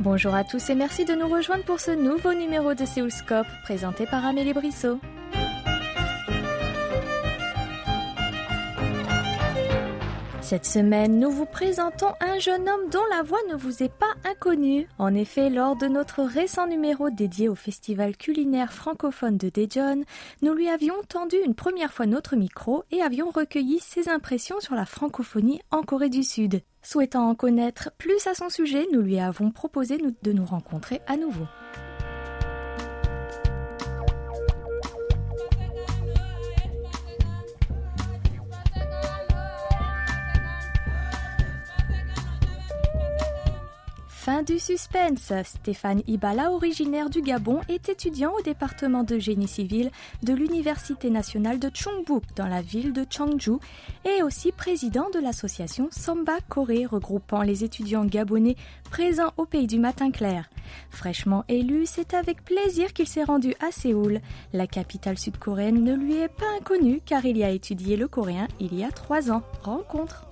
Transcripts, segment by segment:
Bonjour à tous et merci de nous rejoindre pour ce nouveau numéro de Séoulscope présenté par Amélie Brissot. Cette semaine, nous vous présentons un jeune homme dont la voix ne vous est pas inconnue. En effet, lors de notre récent numéro dédié au festival culinaire francophone de Daejeon, nous lui avions tendu une première fois notre micro et avions recueilli ses impressions sur la francophonie en Corée du Sud. Souhaitant en connaître plus à son sujet, nous lui avons proposé de nous rencontrer à nouveau. Fin du suspense. Stéphane Ibala, originaire du Gabon, est étudiant au département de génie civil de l'Université nationale de Chongbuk dans la ville de Changju et aussi président de l'association Samba Corée regroupant les étudiants gabonais présents au pays du matin clair. Fraîchement élu, c'est avec plaisir qu'il s'est rendu à Séoul. La capitale sud-coréenne ne lui est pas inconnue car il y a étudié le coréen il y a trois ans. Rencontre.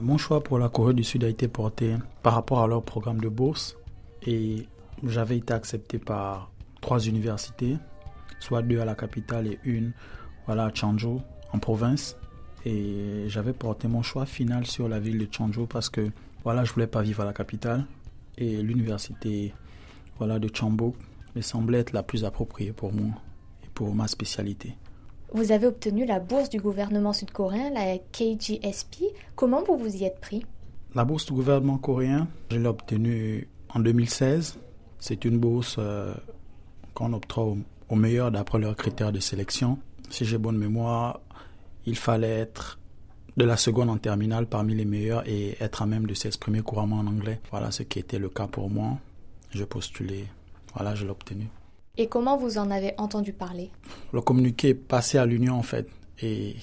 Mon choix pour la Corée du Sud a été porté par rapport à leur programme de bourse et j'avais été accepté par trois universités, soit deux à la capitale et une voilà, à Changzhou en province. Et j'avais porté mon choix final sur la ville de Changzhou parce que voilà, je voulais pas vivre à la capitale et l'université voilà, de Chambok me semblait être la plus appropriée pour moi et pour ma spécialité. Vous avez obtenu la bourse du gouvernement sud-coréen, la KGSP. Comment vous vous y êtes pris? La bourse du gouvernement coréen, je l'ai obtenue en 2016. C'est une bourse euh, qu'on octroie aux, meilleurs d'après leurs critères de sélection. Si j'ai bonne mémoire, il fallait être de la seconde en terminale parmi les meilleurs et être à même de s'exprimer couramment en anglais. Voilà ce qui était le cas pour moi. Je postulais. Voilà, je l'ai obtenu. Et comment vous en avez entendu parler? Le communiqué est passé à l'Union en fait. Et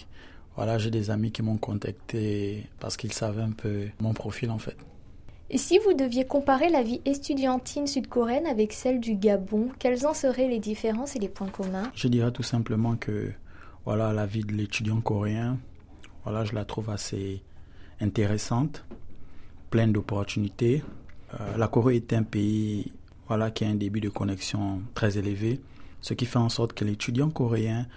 voilà, j'ai des amis qui m'ont contacté parce qu'ils savaient un peu mon profil en fait. Et si vous deviez comparer la vie estudiantine sud-coréenne avec celle du Gabon, quelles en seraient les différences et les points communs? Je dirais tout simplement que voilà, la vie de l'étudiant coréen, voilà, je la trouve assez intéressante, pleine d'opportunités. Euh, la Corée est un pays voilà, qui a un début de connexion très élevé, ce qui fait en sorte que l'étudiant coréen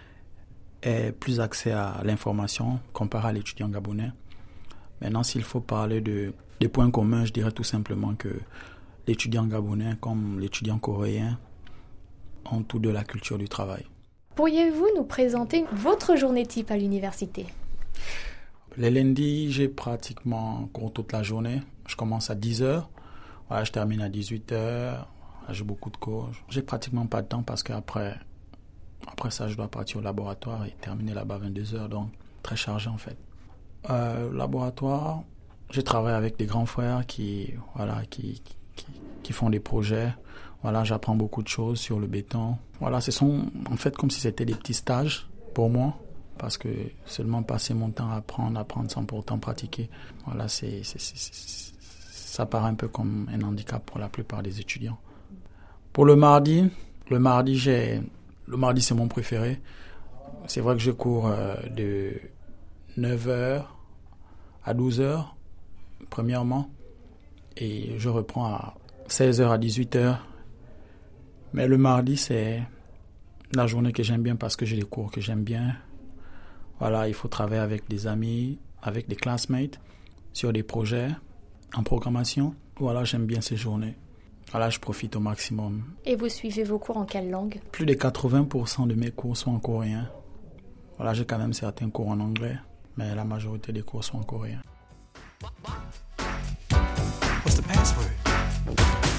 ait plus accès à l'information comparé à l'étudiant gabonais. Maintenant, s'il faut parler de, des points communs, je dirais tout simplement que l'étudiant gabonais comme l'étudiant coréen ont tous de la culture du travail. Pourriez-vous nous présenter votre journée type à l'université? Les lundis, j'ai pratiquement cours toute la journée. Je commence à 10h. Voilà, je termine à 18h. Ah, j'ai beaucoup de cours. J'ai pratiquement pas de temps parce qu'après après ça, je dois partir au laboratoire et terminer là-bas à 22 heures. Donc, très chargé en fait. Euh, laboratoire, je travaille avec des grands frères qui, voilà, qui, qui, qui font des projets. Voilà, j'apprends beaucoup de choses sur le béton. Voilà, ce sont en fait comme si c'était des petits stages pour moi parce que seulement passer mon temps à apprendre, apprendre sans pourtant pratiquer, voilà, c'est, ça paraît un peu comme un handicap pour la plupart des étudiants. Pour le mardi, le mardi, j'ai, le mardi c'est mon préféré. C'est vrai que je cours euh, de 9h à 12h, premièrement, et je reprends à 16h à 18h. Mais le mardi, c'est la journée que j'aime bien parce que j'ai des cours que j'aime bien. Voilà, il faut travailler avec des amis, avec des classmates sur des projets en programmation. Voilà, j'aime bien ces journées. Voilà, je profite au maximum. Et vous suivez vos cours en quelle langue? Plus de 80% de mes cours sont en coréen. Voilà, j'ai quand même certains cours en anglais, mais la majorité des cours sont en coréen. What's the password?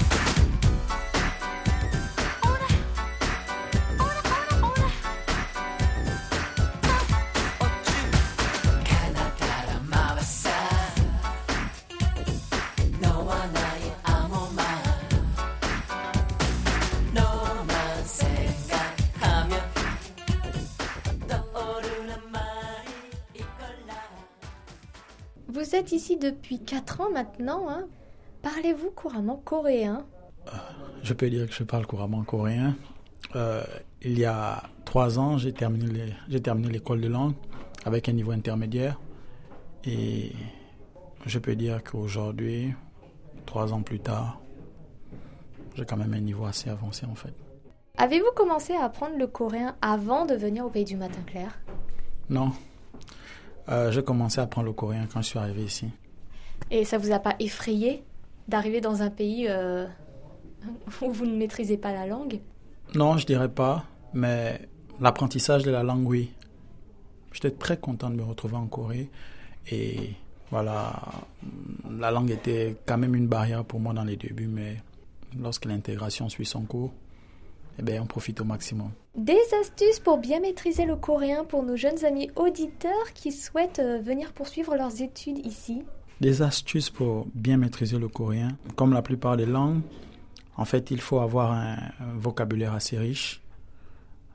Êtes ici depuis 4 ans maintenant. Hein Parlez-vous couramment coréen? Je peux dire que je parle couramment coréen. Euh, il y a trois ans, j'ai terminé, j'ai terminé l'école de langue avec un niveau intermédiaire. Et je peux dire qu'aujourd'hui, trois ans plus tard, j'ai quand même un niveau assez avancé en fait. Avez-vous commencé à apprendre le coréen avant de venir au pays du matin clair Non. Euh, j'ai commencé à apprendre le coréen quand je suis arrivé ici. Et ça vous a pas effrayé d'arriver dans un pays euh, où vous ne maîtrisez pas la langue? Non, je dirais pas, mais l'apprentissage de la langue, oui. J'étais très content de me retrouver en Corée et voilà, la langue était quand même une barrière pour moi dans les débuts, mais lorsque l'intégration suit son cours, eh bien, on profite au maximum. Des astuces pour bien maîtriser le coréen pour nos jeunes amis auditeurs qui souhaitent euh, venir poursuivre leurs études ici Des astuces pour bien maîtriser le coréen. Comme la plupart des langues, en fait, il faut avoir un, vocabulaire assez riche.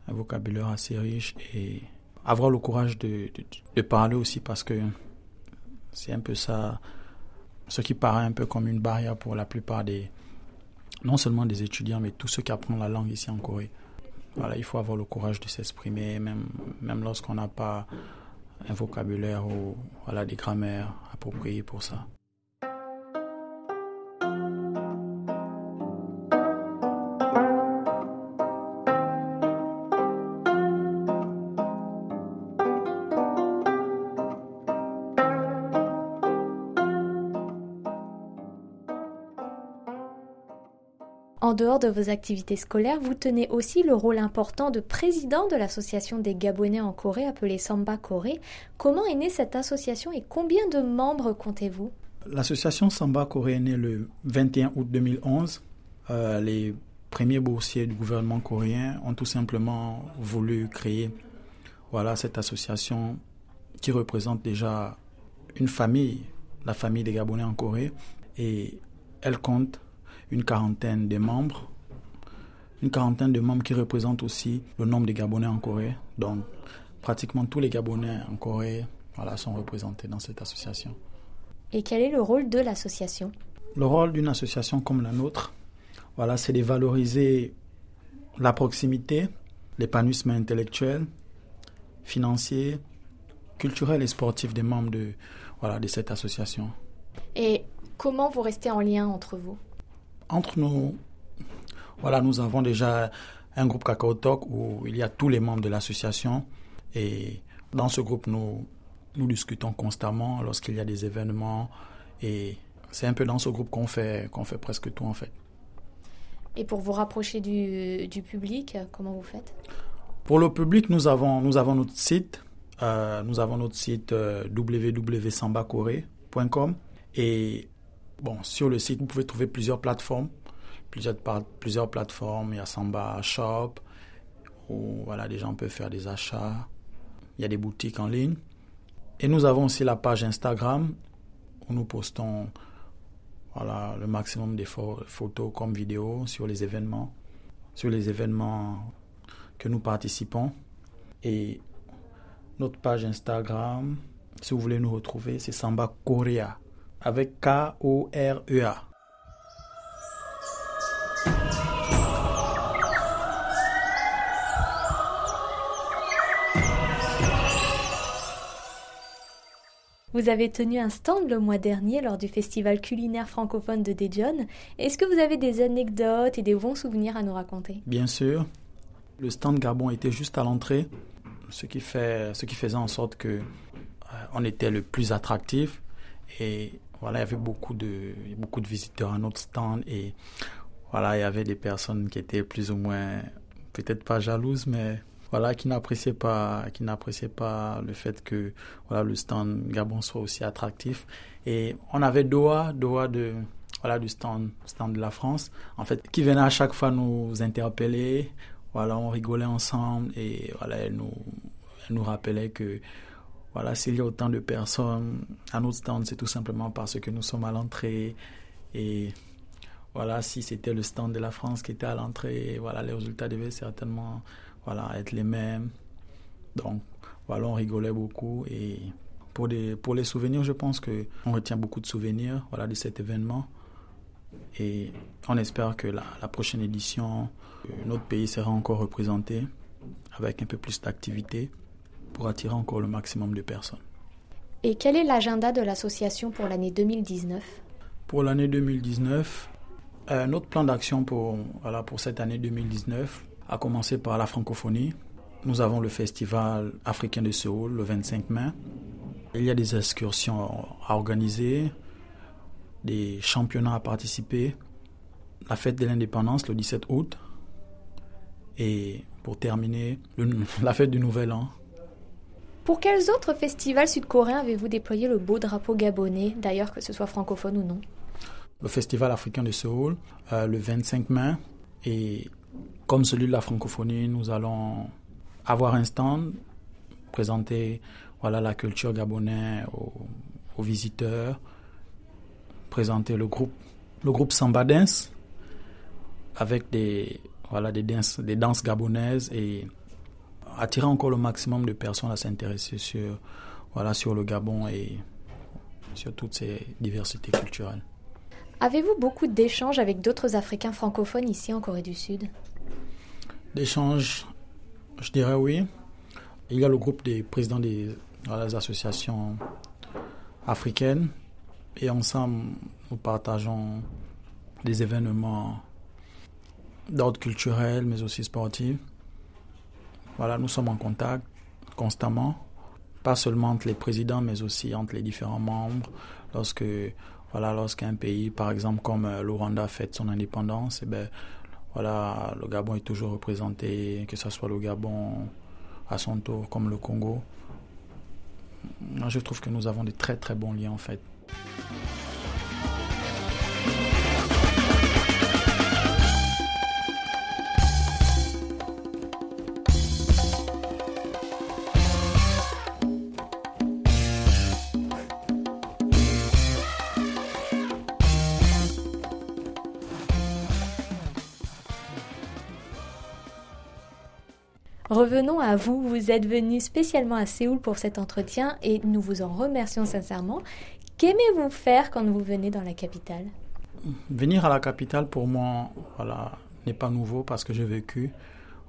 Un vocabulaire assez riche et avoir le courage de, de parler aussi parce que c'est un peu ça, ce qui paraît un peu comme une barrière pour la plupart des, non seulement des étudiants, mais tous ceux qui apprennent la langue ici en Corée. Il faut avoir le courage de s'exprimer, même, même lorsqu'on n'a pas un vocabulaire ou voilà, des grammaires appropriées pour ça. En dehors de vos activités scolaires, vous tenez aussi le rôle important de président de l'association des Gabonais en Corée appelée Samba Corée. Comment est née cette association et combien de membres comptez-vous? L'association Samba Corée est née le 21 août 2011. Euh, les premiers boursiers du gouvernement coréen ont tout simplement voulu créer voilà, cette association qui représente déjà une famille, la famille des Gabonais en Corée. Et elle compte une quarantaine de membres. Une quarantaine de membres qui représentent aussi le nombre de Gabonais en Corée. Donc, pratiquement tous les Gabonais en Corée voilà, sont représentés dans cette association. Et quel est le rôle de l'association? Le rôle d'une association comme la nôtre, voilà, c'est de valoriser la proximité, l'épanouissement intellectuel, financier, culturel et sportif des membres de, voilà, de cette association. Et comment vous restez en lien entre vous? Entre nous, voilà, nous avons déjà un groupe Cacao Talk où il y a tous les membres de l'association. Et dans ce groupe, nous, nous discutons constamment lorsqu'il y a des événements. Et c'est un peu dans ce groupe qu'on fait, qu'on fait presque tout en fait. Et pour vous rapprocher du, du public, comment vous faites? Pour le public, nous avons, nous avons notre site. Euh, nous avons notre site euh, www.sambacoré.com et Bon, sur le site, vous pouvez trouver plusieurs plateformes. Plusieurs, plateformes. Il y a Samba Shop, où voilà, les gens peuvent faire des achats. Il y a des boutiques en ligne. Et nous avons aussi la page Instagram, où nous postons voilà, le maximum de photos comme vidéos sur les événements, sur les événements que nous participons. Et notre page Instagram, si vous voulez nous retrouver, c'est Samba Korea avec K-O-R-E-A. Vous avez tenu un stand le mois dernier lors du festival culinaire francophone de Daejeon. Est-ce que vous avez des anecdotes et des bons souvenirs à nous raconter? Bien sûr. Le stand Gabon était juste à l'entrée, ce qui, fait, ce qui faisait en sorte que euh, on était le plus attractif et voilà, il y avait beaucoup de, beaucoup de visiteurs à notre stand et voilà, il y avait des personnes qui étaient plus ou moins, peut-être pas jalouses, mais voilà, qui n'appréciaient pas, qui n'appréciaient pas le fait que voilà le stand Gabon soit aussi attractif. Et on avait Doha, Doha de voilà du stand, stand de la France, en fait, qui venait à chaque fois nous interpeller. Voilà, on rigolait ensemble et voilà, elle nous, elle nous rappelait que voilà, s'il y a autant de personnes à notre stand, c'est tout simplement parce que nous sommes à l'entrée. Et voilà, si c'était le stand de la France qui était à l'entrée, voilà, les résultats devaient certainement voilà, être les mêmes. Donc, voilà, on rigolait beaucoup. Et pour, des, pour les souvenirs, je pense qu'on retient beaucoup de souvenirs voilà, de cet événement. Et on espère que la, prochaine édition, euh, notre pays sera encore représenté. avec un peu plus d'activité pour attirer encore le maximum de personnes. Et quel est l'agenda de l'association pour l'année 2019 Pour l'année 2019, euh, notre plan d'action pour, voilà, pour cette année 2019 a commencé par la francophonie. Nous avons le festival africain de Séoul le 25 mai. Il y a des excursions à organiser, des championnats à participer, la fête de l'indépendance le 17 août et pour terminer, la fête du Nouvel An pour quels autres festivals sud-coréens avez-vous déployé le beau drapeau gabonais, d'ailleurs que ce soit francophone ou non Le Festival africain de Séoul, euh, le 25 mai, et comme celui de la francophonie, nous allons avoir un stand, présenter voilà, la culture gabonaise aux, visiteurs, présenter le groupe, le groupe Samba Dance, avec des, voilà, des, danses, des danses gabonaises et attirer encore le maximum de personnes à s'intéresser sur, voilà, sur le Gabon et sur toutes ces diversités culturelles. Avez-vous beaucoup d'échanges avec d'autres Africains francophones ici en Corée du Sud? D'échanges, je dirais oui. Il y a le groupe des présidents des, associations africaines et ensemble, nous partageons des événements d'ordre culturel mais aussi sportif. Voilà, nous sommes en contact constamment, pas seulement entre les présidents, mais aussi entre les différents membres. Lorsque, voilà, lorsqu'un pays, par exemple comme euh, le Rwanda, fête son indépendance, eh ben, voilà, le Gabon est toujours représenté, que ce soit le Gabon à son tour, comme le Congo. Je trouve que nous avons des très très bons liens en fait. Revenons à vous. Vous êtes venu spécialement à Séoul pour cet entretien et nous vous en remercions sincèrement. Qu'aimez-vous faire quand vous venez dans la capitale? Venir à la capitale pour moi, voilà, n'est pas nouveau parce que j'ai vécu.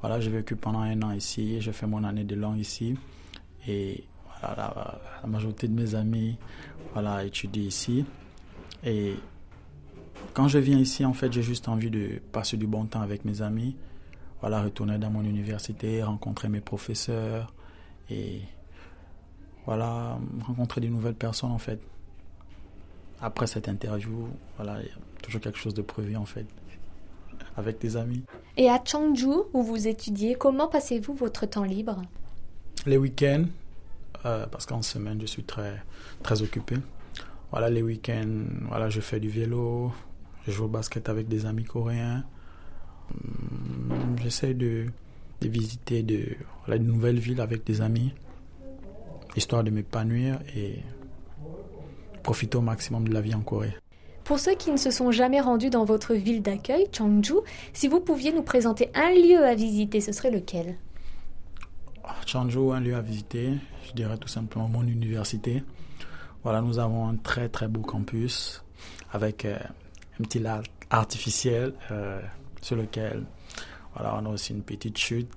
Voilà, j'ai vécu pendant un an ici, j'ai fait mon année de langue ici et la, majorité de mes amis, voilà, étudient ici. Et quand je viens ici, en fait, j'ai juste envie de passer du bon temps avec mes amis voilà, retourner dans mon université, rencontrer mes professeurs et voilà, rencontrer de nouvelles personnes en fait. Après cette interview, voilà, il y a toujours quelque chose de prévu en fait, avec des amis. Et à Changju, où vous étudiez, comment passez-vous votre temps libre? Les week-ends, euh, parce qu'en semaine je suis très, très occupé. Voilà, les week-ends, voilà, je fais du vélo, je joue au basket avec des amis coréens. J'essaie de, visiter de, de nouvelles villes avec des amis, histoire de m'épanouir et profiter au maximum de la vie en Corée. Pour ceux qui ne se sont jamais rendus dans votre ville d'accueil, Changju, si vous pouviez nous présenter un lieu à visiter, ce serait lequel? Ah, Changju, un lieu à visiter, je dirais tout simplement mon université. Voilà, nous avons un très très beau campus avec euh, un petit lac artificiel. Euh, sur lequel voilà, on a aussi une petite chute.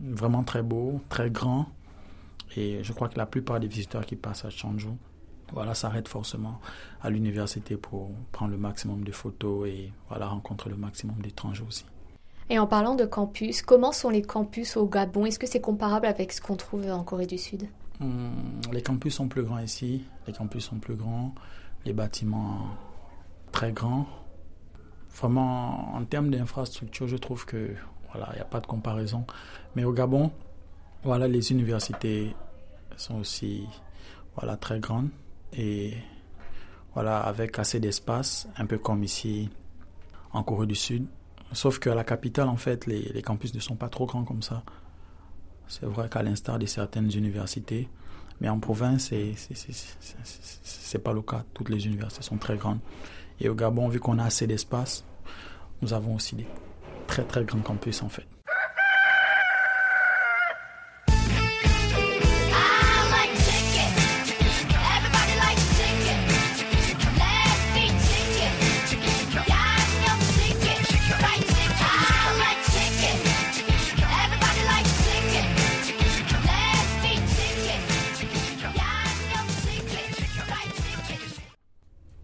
Vraiment très beau, très grand. Et je crois que la plupart des visiteurs qui passent à Changju voilà, s'arrêtent forcément à l'université pour prendre le maximum de photos et voilà, rencontrer le maximum d'étrangers aussi. Et en parlant de campus, comment sont les campus au Gabon? Est-ce que c'est comparable avec ce qu'on trouve en Corée du Sud? Hum, Les campus sont plus grands ici, les campus sont plus grands, les bâtiments très grands. Vraiment, en termes d'infrastructure, je trouve que voilà, il n'y a pas de comparaison. Mais au Gabon, voilà, les universités sont aussi voilà, très grandes et voilà, avec assez d'espace, un peu comme ici en Corée du Sud. Sauf qu'à la capitale, en fait, les, les campus ne sont pas trop grands comme ça. C'est vrai qu'à l'instar de certaines universités, mais en province, c'est pas le cas. Toutes les universités sont très grandes. Et au Gabon, vu qu'on a assez d'espace, nous avons aussi des très très grands campus en fait.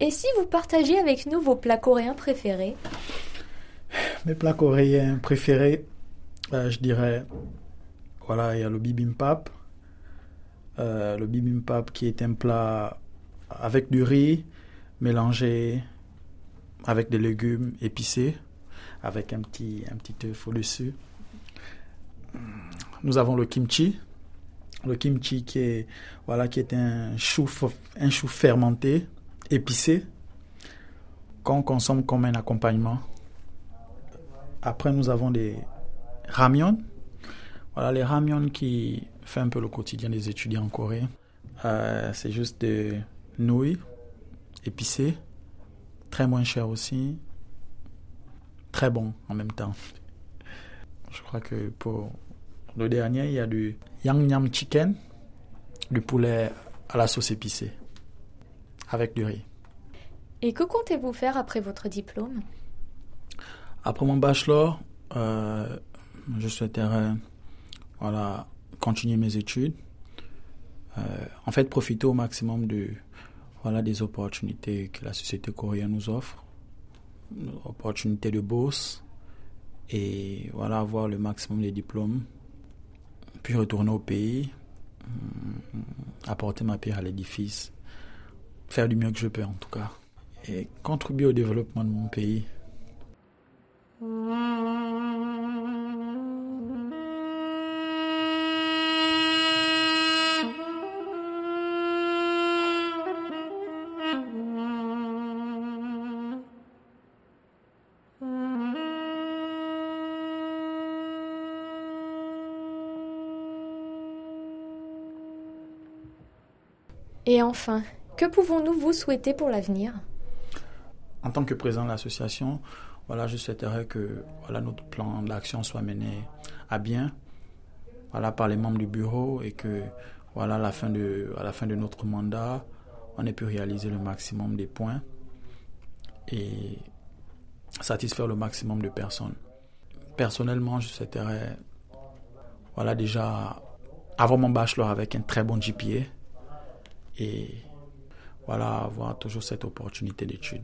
Et si vous partagez avec nous vos plats coréens préférés? Mes plats coréens préférés, euh, je dirais, voilà, il y a le bibimbap. Euh, le bibimbap qui est un plat avec du riz mélangé avec des légumes épicés, avec un petit, un petit œuf au-dessus. Nous avons le kimchi. Le kimchi qui est, voilà, qui est un chou, un chou fermenté, épicé, qu'on consomme comme un accompagnement. Après, nous avons des ramyons. Voilà, les ramyons qui font un peu le quotidien des étudiants en Corée. Euh, c'est juste des nouilles épicées, très moins cher aussi, très bon en même temps. Je crois que pour le dernier, il y a du yang yam chicken, du poulet à la sauce épicée, avec du riz. Et que comptez-vous faire après votre diplôme? Après mon bachelor, euh, je souhaiterais voilà, continuer mes études. Euh, en fait, profiter au maximum de, voilà, des opportunités que la société coréenne nous offre. Opportunités de bourse. Et voilà, avoir le maximum de diplômes. Puis retourner au pays. Mm, apporter ma pierre à l'édifice. Faire du mieux que je peux, en tout cas. Et contribuer au développement de mon pays. Enfin, que pouvons-nous vous souhaiter pour l'avenir? En tant que président de l'association, voilà, je souhaiterais que voilà, notre plan d'action soit mené à bien voilà, par les membres du bureau et que voilà, à, la fin de, à la fin de notre mandat, on ait pu réaliser le maximum des points et satisfaire le maximum de personnes. Personnellement, je souhaiterais voilà, déjà avoir mon bachelor avec un très bon GPA et voilà, avoir toujours cette opportunité d'étude.